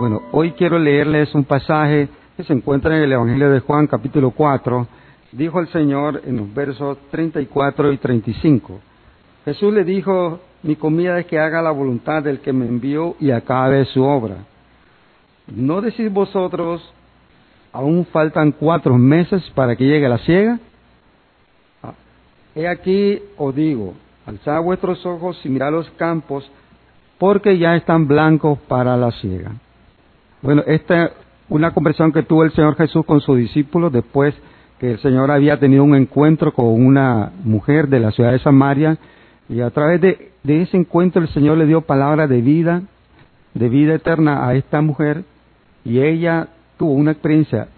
Bueno, hoy quiero leerles un pasaje que se encuentra en el Evangelio de Juan capítulo 4. Dijo el Señor en los versos 34 y 35. Jesús le dijo, mi comida es que haga la voluntad del que me envió y acabe su obra. ¿No decís vosotros, aún faltan cuatro meses para que llegue la ciega? Ah, he aquí os digo, alzad vuestros ojos y mirad los campos, porque ya están blancos para la ciega. Bueno, esta es una conversación que tuvo el Señor Jesús con sus discípulos después que el Señor había tenido un encuentro con una mujer de la ciudad de Samaria. Y a través de, ese encuentro el Señor le dio palabra de vida, de vida eterna a esta mujer. Y ella tuvo una experiencia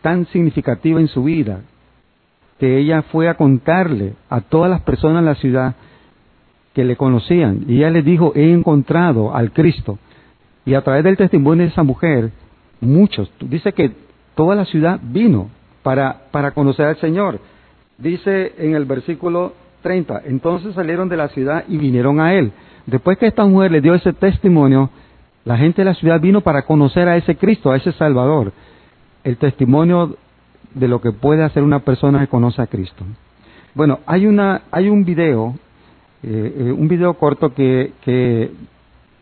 tan significativa en su vida que ella fue a contarle a todas las personas en la ciudad que le conocían. Y ella les dijo he encontrado al Cristo y a través del testimonio de esa mujer, muchos, dice que toda la ciudad vino para, para conocer al Señor. Dice en el versículo 30, entonces salieron de la ciudad y vinieron a Él. Después que esta mujer le dio ese testimonio, la gente de la ciudad vino para conocer a ese Cristo, a ese Salvador. El testimonio de lo que puede hacer una persona que conoce a Cristo. Bueno, hay, una, hay un video, eh, eh, un video corto que, que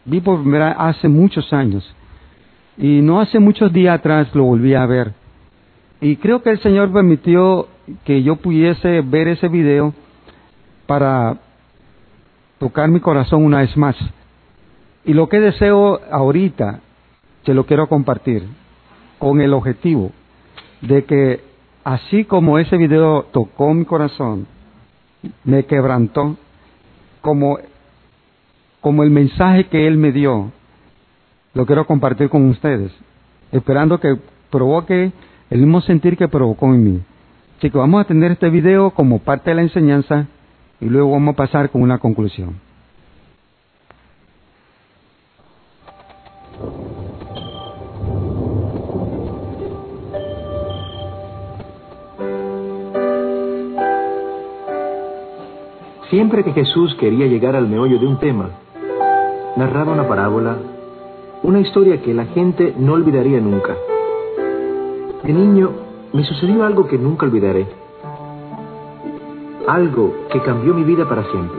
vi por primera hace muchos años. Y no hace muchos días atrás lo volví a ver. Y creo que el Señor permitió que yo pudiese ver ese video para tocar mi corazón una vez más. Y lo que deseo ahorita, se lo quiero compartir, con el objetivo de que así como ese video tocó mi corazón, me quebrantó, como como el mensaje que Él me dio, lo quiero compartir con ustedes, esperando que provoque el mismo sentir que provocó en mí. Así que vamos a tener este video como parte de la enseñanza y luego vamos a pasar con una conclusión. Siempre que Jesús quería llegar al meollo de un tema, narraba una parábola, una historia que la gente no olvidaría nunca. De niño me sucedió algo que nunca olvidaré. Algo que cambió mi vida para siempre.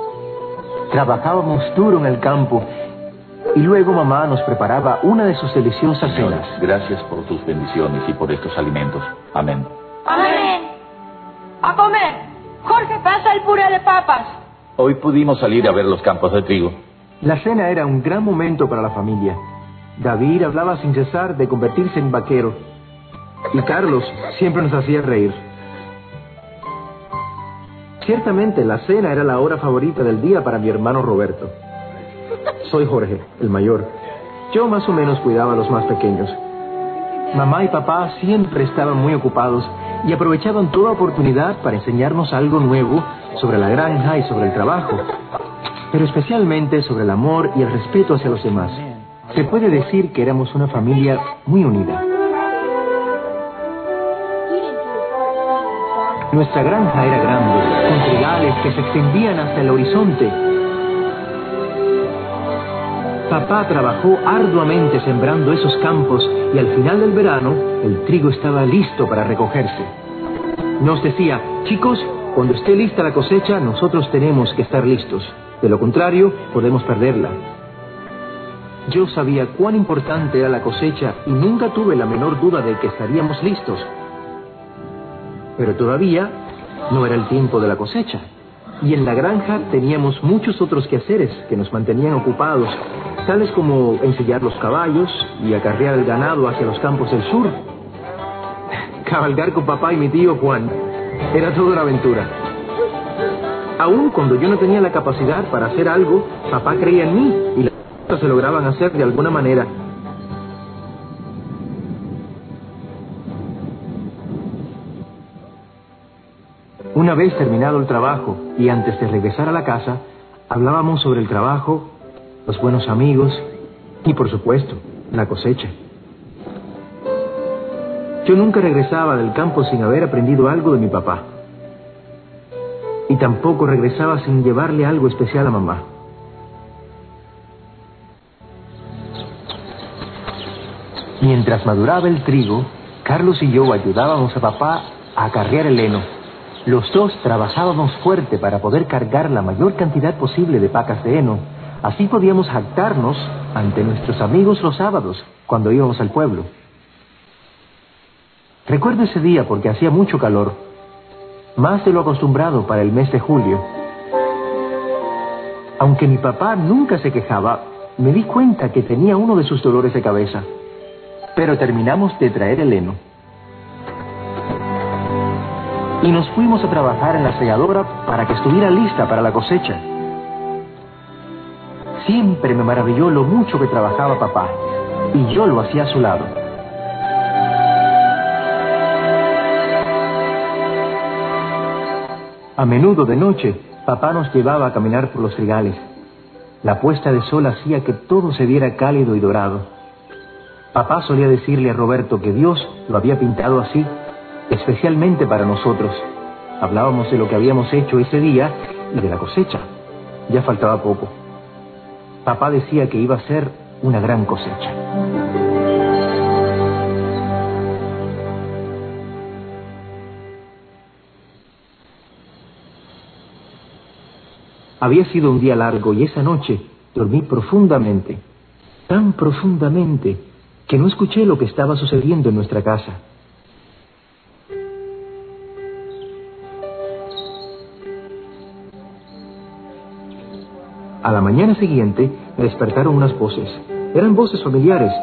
Trabajábamos duro en el campo y luego mamá nos preparaba una de sus deliciosas cenas. Gracias por tus bendiciones y por estos alimentos. Amén. Amén. A comer. Jorge, pasa el puré de papas. Hoy pudimos salir a ver los campos de trigo. La cena era un gran momento para la familia. David hablaba sin cesar de convertirse en vaquero y Carlos siempre nos hacía reír. Ciertamente la cena era la hora favorita del día para mi hermano Roberto. Soy Jorge, el mayor. Yo más o menos cuidaba a los más pequeños. Mamá y papá siempre estaban muy ocupados y aprovechaban toda oportunidad para enseñarnos algo nuevo sobre la granja y sobre el trabajo, pero especialmente sobre el amor y el respeto hacia los demás. Se puede decir que éramos una familia muy unida. Nuestra granja era grande, con trigales que se extendían hasta el horizonte. Papá trabajó arduamente sembrando esos campos y al final del verano el trigo estaba listo para recogerse. Nos decía, chicos, cuando esté lista la cosecha, nosotros tenemos que estar listos. De lo contrario, podemos perderla. Yo sabía cuán importante era la cosecha y nunca tuve la menor duda de que estaríamos listos. Pero todavía no era el tiempo de la cosecha. Y en la granja teníamos muchos otros quehaceres que nos mantenían ocupados, tales como ensillar los caballos y acarrear el ganado hacia los campos del sur. Cabalgar con papá y mi tío Juan era toda una aventura. Aún cuando yo no tenía la capacidad para hacer algo, papá creía en mí y las cosas se lograban hacer de alguna manera. Una vez terminado el trabajo y antes de regresar a la casa, hablábamos sobre el trabajo, los buenos amigos y, por supuesto, la cosecha. Yo nunca regresaba del campo sin haber aprendido algo de mi papá. Y tampoco regresaba sin llevarle algo especial a mamá. Mientras maduraba el trigo, Carlos y yo ayudábamos a papá a acarrear el heno. Los dos trabajábamos fuerte para poder cargar la mayor cantidad posible de pacas de heno. Así podíamos jactarnos ante nuestros amigos los sábados, cuando íbamos al pueblo. Recuerdo ese día porque hacía mucho calor, más de lo acostumbrado para el mes de julio. Aunque mi papá nunca se quejaba, me di cuenta que tenía uno de sus dolores de cabeza. Pero terminamos de traer el heno. Y nos fuimos a trabajar en la selladora para que estuviera lista para la cosecha. Siempre me maravilló lo mucho que trabajaba papá, y yo lo hacía a su lado. A menudo de noche, papá nos llevaba a caminar por los trigales. La puesta de sol hacía que todo se viera cálido y dorado. Papá solía decirle a Roberto que Dios lo había pintado así, especialmente para nosotros. Hablábamos de lo que habíamos hecho ese día y de la cosecha. Ya faltaba poco. Papá decía que iba a ser una gran cosecha. Había sido un día largo y esa noche dormí profundamente, tan profundamente que no escuché lo que estaba sucediendo en nuestra casa. A la mañana siguiente me despertaron unas voces. Eran voces familiares,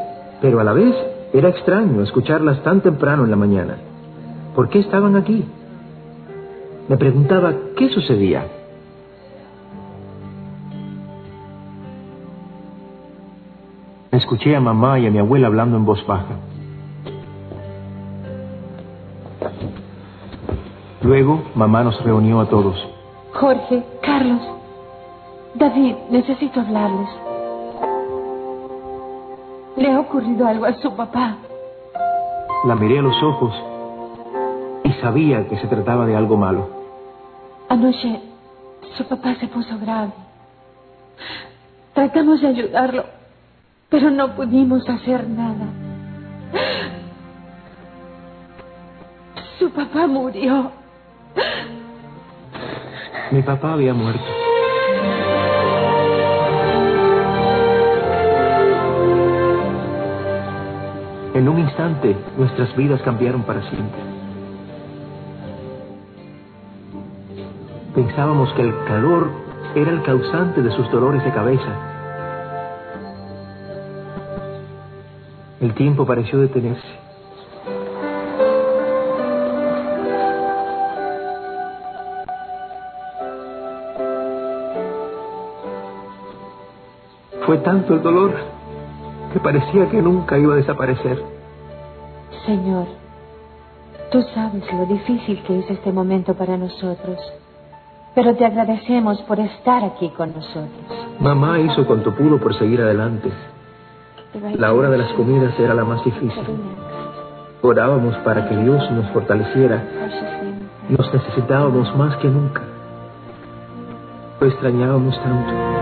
pero a la vez era extraño escucharlas tan temprano en la mañana. ¿Por qué estaban aquí? Me preguntaba qué sucedía. Escuché a mamá y a mi abuela hablando en voz baja. Luego, mamá nos reunió a todos. Jorge, Carlos, David, necesito hablarles. Le ha ocurrido algo a su papá. La miré a los ojos y sabía que se trataba de algo malo. Anoche su papá se puso grave. Tratamos de ayudarlo, pero no pudimos hacer nada. Su papá murió. Mi papá había muerto. En un instante, nuestras vidas cambiaron para siempre. Pensábamos que el calor era el causante de sus dolores de cabeza. El tiempo pareció detenerse. Fue tanto el dolor que parecía que nunca iba a desaparecer. Señor, tú sabes lo difícil que es este momento para nosotros, pero te agradecemos por estar aquí con nosotros. Mamá hizo cuanto pudo por seguir adelante. La hora de las comidas era la más difícil. Orábamos para que Dios nos fortaleciera. Nos necesitábamos más que nunca. Lo extrañábamos tanto.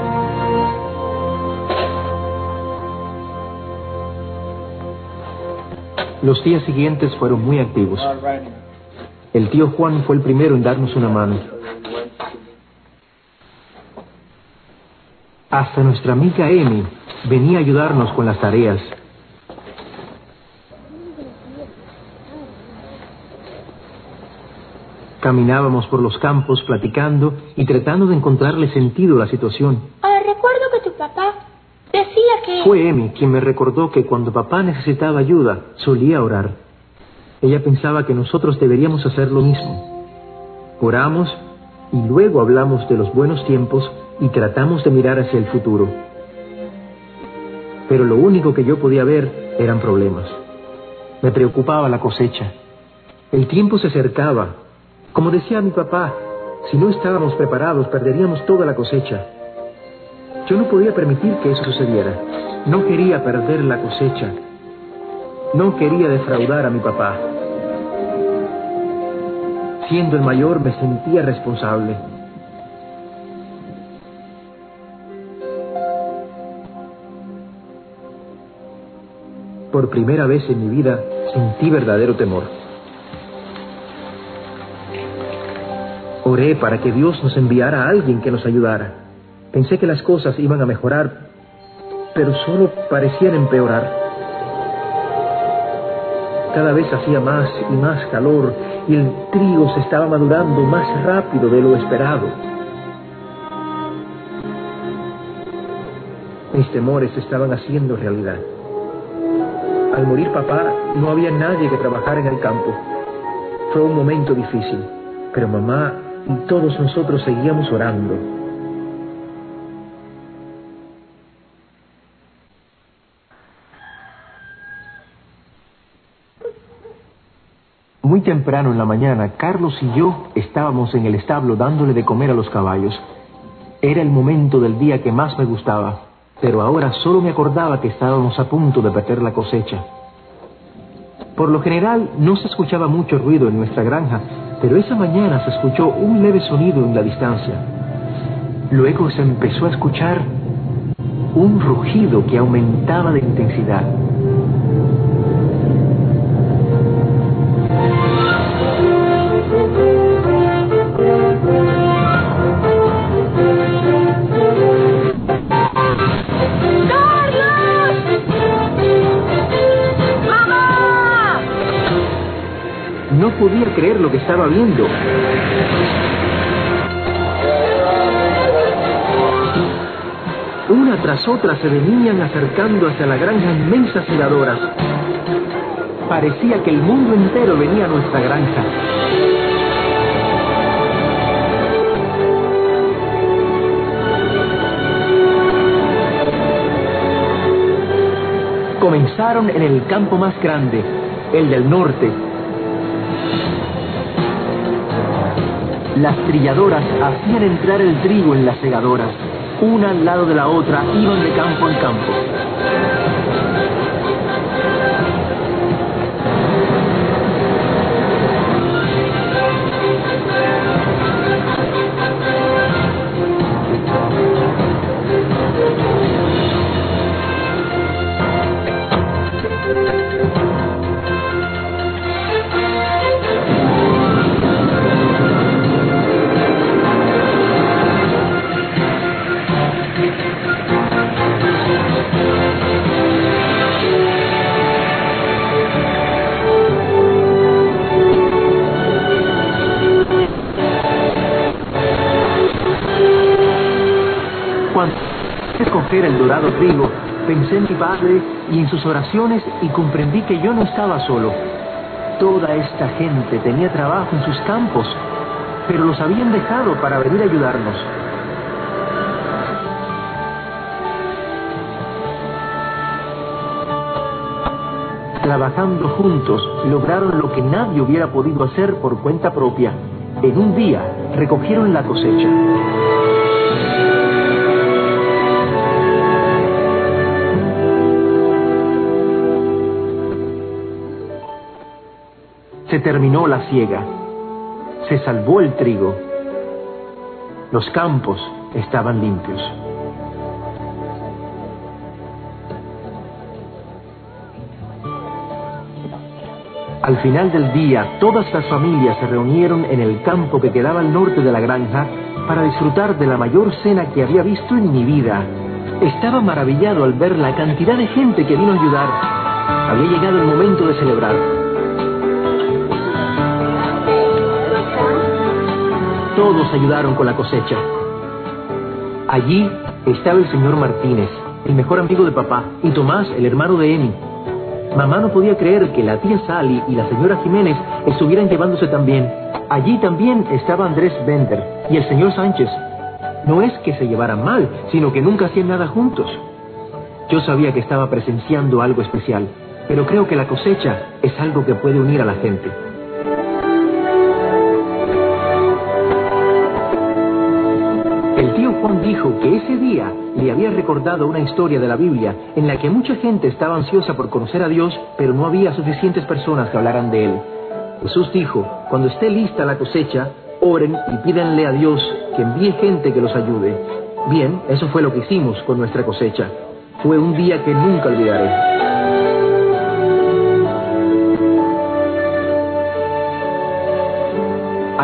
Los días siguientes fueron muy activos. El tío Juan fue el primero en darnos una mano. Hasta nuestra amiga Amy venía a ayudarnos con las tareas. Caminábamos por los campos platicando y tratando de encontrarle sentido a la situación. Ah, recuerdo que tu papá decía Fue Amy quien me recordó que cuando papá necesitaba ayuda, solía orar. Ella pensaba que nosotros deberíamos hacer lo mismo. Oramos y luego hablamos de los buenos tiempos y tratamos de mirar hacia el futuro. Pero lo único que yo podía ver eran problemas. Me preocupaba la cosecha. El tiempo se acercaba. Como decía mi papá, si no estábamos preparados perderíamos toda la cosecha. Yo no podía permitir que eso sucediera. No quería perder la cosecha. No quería defraudar a mi papá. Siendo el mayor me sentía responsable. Por primera vez en mi vida sentí verdadero temor. Oré para que Dios nos enviara a alguien que nos ayudara. Pensé que las cosas iban a mejorar, pero solo parecían empeorar. Cada vez hacía más y más calor y el trigo se estaba madurando más rápido de lo esperado. Mis temores se estaban haciendo realidad. Al morir papá, no había nadie que trabajara en el campo. Fue un momento difícil, pero mamá y todos nosotros seguíamos orando. Muy temprano en la mañana, Carlos y yo estábamos en el establo dándole de comer a los caballos. Era el momento del día que más me gustaba, pero ahora solo me acordaba que estábamos a punto de perder la cosecha. Por lo general no se escuchaba mucho ruido en nuestra granja, pero esa mañana se escuchó un leve sonido en la distancia. Luego se empezó a escuchar un rugido que aumentaba de intensidad. Podía creer lo que estaba viendo. Una tras otra se venían acercando hacia la granja inmensas segadoras. Parecía que el mundo entero venía a nuestra granja. Comenzaron en el campo más grande, el del norte, Las trilladoras hacían entrar el trigo en las segadoras. Una al lado de la otra iban de campo en campo. Y en sus oraciones y comprendí que yo no estaba solo. Toda esta gente tenía trabajo en sus campos, pero los habían dejado para venir a ayudarnos. Trabajando juntos, lograron lo que nadie hubiera podido hacer por cuenta propia. En un día recogieron la cosecha. Terminó la siega. Se salvó el trigo. Los campos estaban limpios. Al final del día, todas las familias se reunieron en el campo que quedaba al norte de la granja para disfrutar de la mayor cena que había visto en mi vida. Estaba maravillado al ver la cantidad de gente que vino a ayudar. Había llegado el momento de celebrar. Todos ayudaron con la cosecha. Allí estaba el señor Martínez, el mejor amigo de papá, y Tomás, el hermano de Emi. Mamá no podía creer que la tía Sally y la señora Jiménez estuvieran llevándose tan bien. Allí también estaba Andrés Bender y el señor Sánchez. No es que se llevaran mal, sino que nunca hacían nada juntos. Yo sabía que estaba presenciando algo especial, pero creo que la cosecha es algo que puede unir a la gente. Juan dijo que ese día le había recordado una historia de la Biblia en la que mucha gente estaba ansiosa por conocer a Dios, pero no había suficientes personas que hablaran de Él. Jesús dijo, cuando esté lista la cosecha, oren y pídanle a Dios que envíe gente que los ayude. Bien, eso fue lo que hicimos con nuestra cosecha. Fue un día que nunca olvidaré.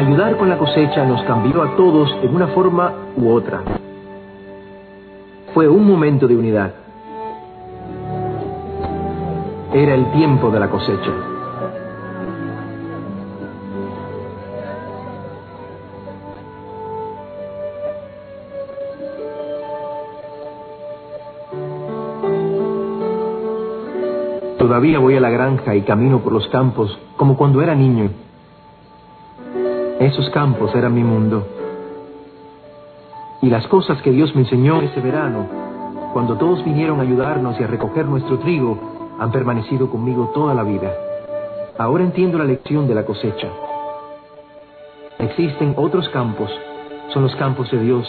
Ayudar con la cosecha nos cambió a todos en una forma u otra. Fue un momento de unidad. Era el tiempo de la cosecha. Todavía voy a la granja y camino por los campos como cuando era niño. Esos campos eran mi mundo. Y las cosas que Dios me enseñó ese verano, cuando todos vinieron a ayudarnos y a recoger nuestro trigo, han permanecido conmigo toda la vida. Ahora entiendo la lección de la cosecha. Existen otros campos, son los campos de Dios,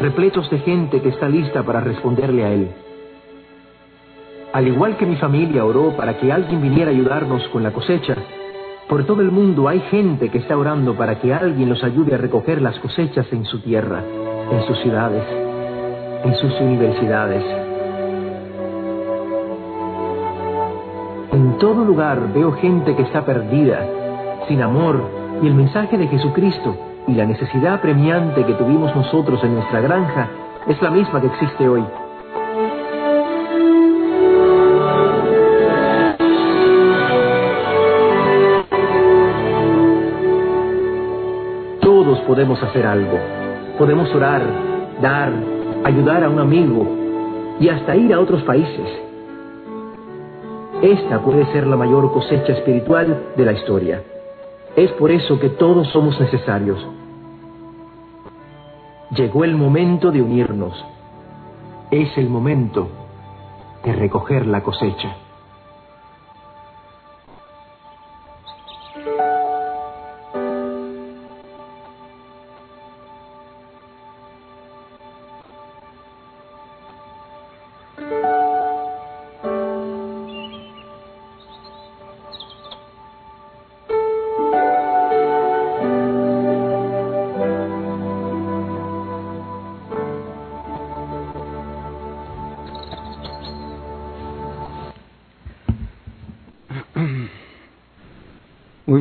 repletos de gente que está lista para responderle a Él. Al igual que mi familia oró para que alguien viniera a ayudarnos con la cosecha, por todo el mundo hay gente que está orando para que alguien los ayude a recoger las cosechas en su tierra en sus ciudades, en sus universidades. En todo lugar veo gente que está perdida, sin amor, y el mensaje de Jesucristo y la necesidad premiante que tuvimos nosotros en nuestra granja es la misma que existe hoy. Hacer algo. Podemos orar, dar, ayudar a un amigo y hasta ir a otros países. Esta puede ser la mayor cosecha espiritual de la historia. Es por eso que todos somos necesarios. Llegó el momento de unirnos. Es el momento de recoger la cosecha.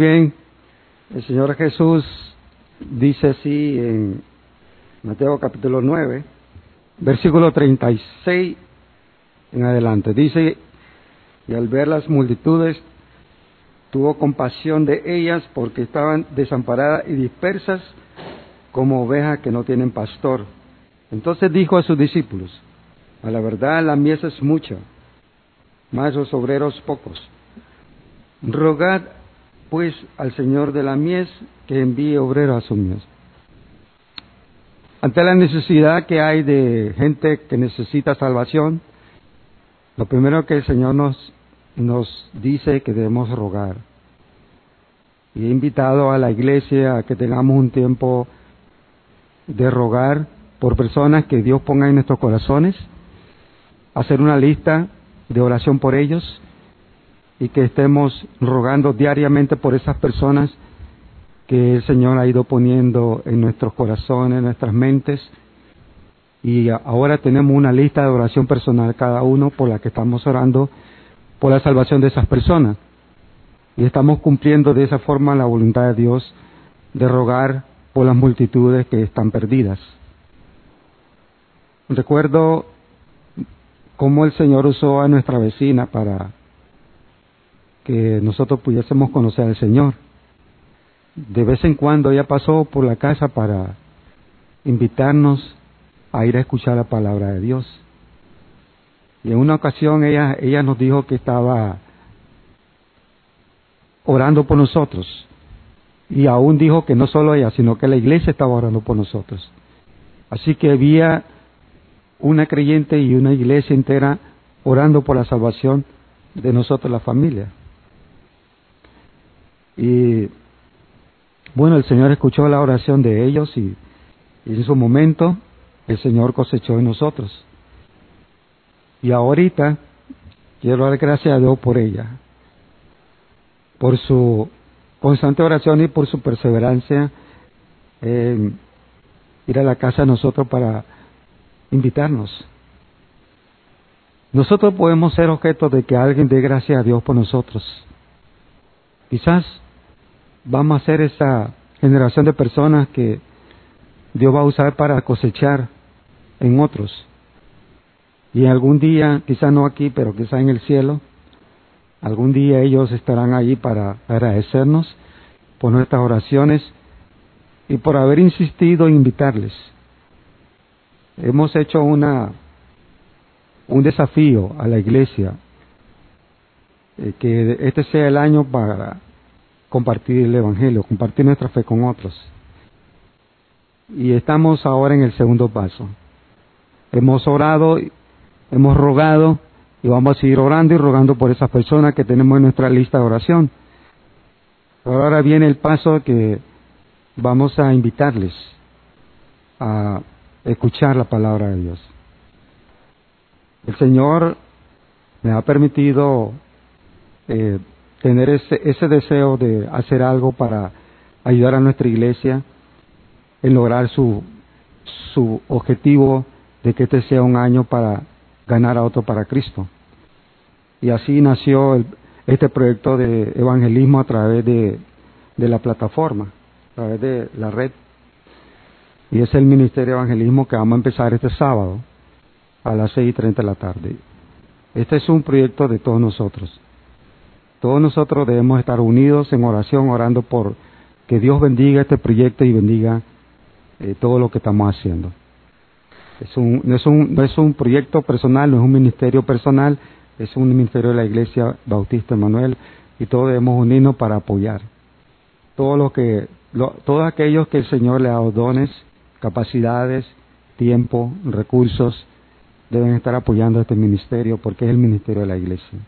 Bien, el Señor Jesús dice así en Mateo capítulo 9, versículo 36 en adelante. Dice, y al ver las multitudes, tuvo compasión de ellas porque estaban desamparadas y dispersas como ovejas que no tienen pastor. Entonces dijo a sus discípulos, a la verdad la mies es mucha, mas los obreros pocos. Rogad pues al Señor de la mies que envíe obreros a su mies. Ante la necesidad que hay de gente que necesita salvación, lo primero que el Señor nos, nos dice que debemos rogar. Y he invitado a la iglesia a que tengamos un tiempo de rogar por personas que Dios ponga en nuestros corazones, hacer una lista de oración por ellos y que estemos rogando diariamente por esas personas que el Señor ha ido poniendo en nuestros corazones, en nuestras mentes. Y ahora tenemos una lista de oración personal cada uno por la que estamos orando por la salvación de esas personas. y estamos cumpliendo de esa forma la voluntad de Dios de rogar por las multitudes que están perdidas. Recuerdo cómo el Señor usó a nuestra vecina para que nosotros pudiésemos conocer al Señor. De vez en cuando ella pasó por la casa para invitarnos a ir a escuchar la palabra de Dios. Y en una ocasión ella, ella nos dijo que estaba orando por nosotros. Y aún dijo que no solo ella, sino que la iglesia estaba orando por nosotros. Así que había una creyente y una iglesia entera orando por la salvación de nosotros, la familia. Y bueno, el Señor escuchó la oración de ellos y, en su momento el Señor cosechó en nosotros. Y ahorita quiero dar gracias a Dios por ella, por su constante oración y por su perseverancia en ir a la casa de nosotros para invitarnos. Nosotros podemos ser objeto de que alguien dé gracias a Dios por nosotros. Quizás vamos a ser esa generación de personas que Dios va a usar para cosechar en otros. Y algún día, quizás no aquí, pero quizás en el cielo, algún día ellos estarán allí para agradecernos por nuestras oraciones y por haber insistido en invitarles hemos hecho una un desafío a la iglesia eh, que este sea el año para compartir el evangelio, compartir nuestra fe con otros. Y estamos ahora en el segundo paso. Hemos orado, hemos rogado y vamos a seguir orando y rogando por esas personas que tenemos en nuestra lista de oración. Ahora viene el paso que vamos a invitarles a escuchar la palabra de Dios. El Señor me ha permitido eh, tener ese, ese deseo de hacer algo para ayudar a nuestra iglesia en lograr su, su objetivo de que este sea un año para ganar a otro para Cristo. Y así nació este proyecto de evangelismo a través de, de la plataforma, a través de la red y es el Ministerio de Evangelismo que vamos a empezar este sábado a las seis y treinta de la tarde. Este es un proyecto de todos nosotros. Todos nosotros debemos estar unidos en oración, orando por que Dios bendiga este proyecto y bendiga eh, todo lo que estamos haciendo. Es un, no, es un, no es un proyecto personal, no es un ministerio personal, es un ministerio de la Iglesia Bautista Emanuel y todos debemos unirnos para apoyar. Todo lo que, todos aquellos que el Señor le ha dones, capacidades, tiempo, recursos, deben estar apoyando este ministerio porque es el ministerio de la iglesia.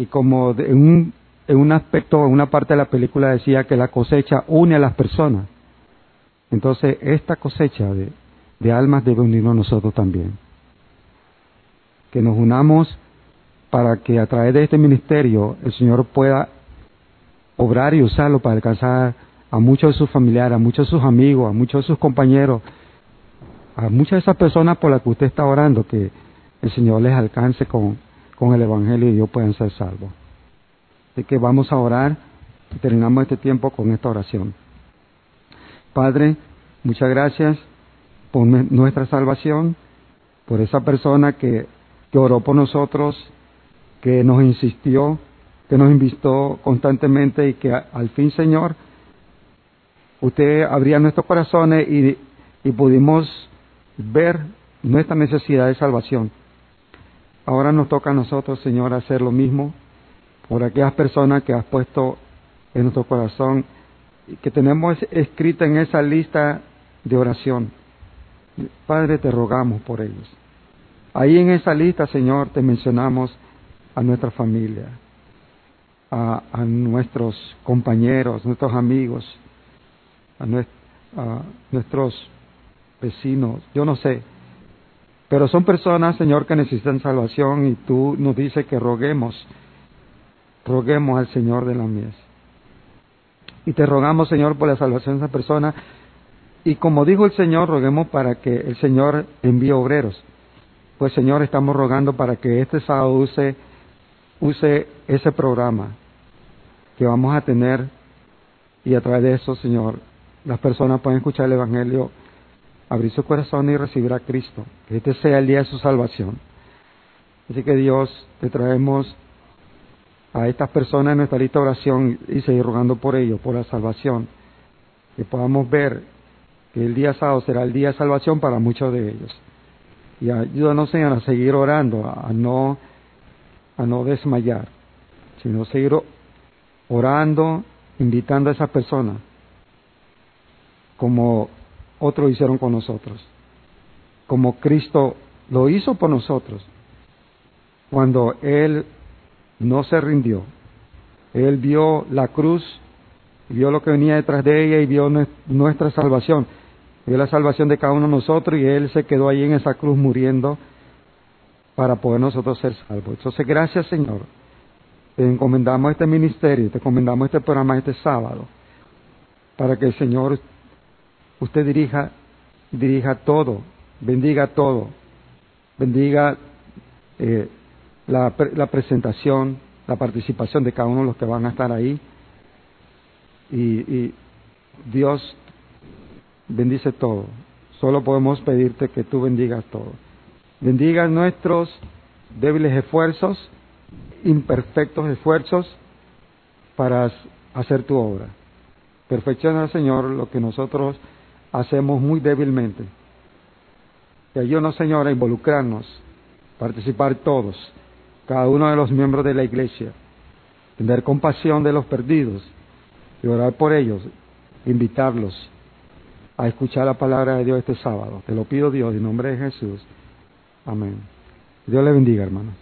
Y como en un, en un aspecto, en una parte de la película decía que la cosecha une a las personas, entonces esta cosecha de, de almas debe unirnos nosotros también. Que nos unamos para que a través de este ministerio el Señor pueda obrar y usarlo para alcanzar a muchos de sus familiares, a muchos de sus amigos, a muchos de sus compañeros, a muchas de esas personas por las que usted está orando, que el Señor les alcance con, con el Evangelio y ellos puedan ser salvos. Así que vamos a orar y terminamos este tiempo con esta oración. Padre, muchas gracias por nuestra salvación, por esa persona que, que oró por nosotros, que nos insistió, que nos invitó constantemente y que al fin, Señor, usted abría nuestros corazones y, pudimos ver nuestra necesidad de salvación. Ahora nos toca a nosotros, Señor, hacer lo mismo por aquellas personas que has puesto en nuestro corazón y que tenemos escrita en esa lista de oración. Padre, te rogamos por ellos. Ahí en esa lista, Señor, te mencionamos a nuestra familia, a, a nuestros compañeros, nuestros amigos, a, nuestros vecinos, yo no sé. Pero son personas, Señor, que necesitan salvación y tú nos dices que roguemos, roguemos al Señor de la mies. Y te rogamos, Señor, por la salvación de esa persona. Y como dijo el Señor, roguemos para que el Señor envíe obreros. Pues, Señor, estamos rogando para que este sábado use, use ese programa que vamos a tener y a través de eso, Señor, las personas pueden escuchar el Evangelio, abrir su corazón y recibir a Cristo. Que este sea el día de su salvación. Así que Dios, te traemos a estas personas en nuestra lista de oración y seguir rogando por ellos, por la salvación. Que podamos ver que el día sábado será el día de salvación para muchos de ellos. Y ayúdanos, Señor, a seguir orando, a no, a no desmayar, sino seguir orando, invitando a esas personas, como otros hicieron con nosotros, como Cristo lo hizo por nosotros, cuando Él no se rindió. Él vio la cruz, vio lo que venía detrás de ella y vio nuestra salvación. Vio la salvación de cada uno de nosotros y Él se quedó ahí en esa cruz muriendo para poder nosotros ser salvos. Entonces, gracias Señor. Te encomendamos este ministerio, te encomendamos este programa este sábado, para que el Señor, usted dirija, dirija todo, bendiga todo, bendiga eh, la, la presentación, la participación de cada uno de los que van a estar ahí. Y, y Dios bendice todo. Solo podemos pedirte que tú bendigas todo. Bendiga nuestros débiles esfuerzos, imperfectos esfuerzos para hacer tu obra. Perfecciona, Señor, lo que nosotros hacemos muy débilmente. Y ayúdanos, Señor, a involucrarnos, participar todos cada uno de los miembros de la iglesia, tener compasión de los perdidos y orar por ellos, invitarlos a escuchar la palabra de Dios este sábado. Te lo pido Dios, en nombre de Jesús. Amén. Dios le bendiga, hermano.